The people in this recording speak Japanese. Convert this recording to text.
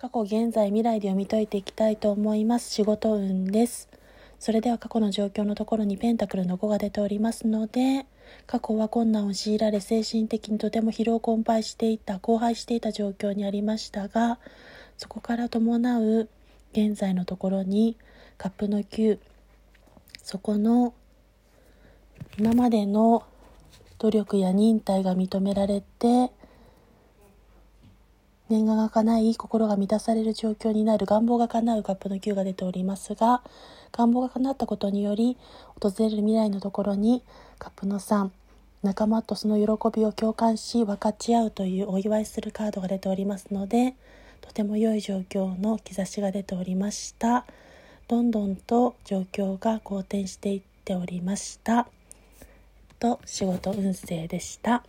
過去、現在、未来で読み解いていきたいと思います。仕事運です。それでは過去の状況のところにペンタクルの5が出ておりますので、過去は困難を強いられ精神的にとても疲労困憊していた、荒廃していた状況にありましたが、そこから伴う現在のところにカップの9、そこの今までの努力や忍耐が認められて、念願が叶い、心が満たされる状況になる願望が叶うカップの9が出ておりますが、願望が叶ったことにより、訪れる未来のところに、カップの3、仲間とその喜びを共感し、分かち合うというお祝いするカードが出ておりますので、とても良い状況の兆しが出ておりました。どんどんと状況が好転していっておりました。と仕事運勢でした。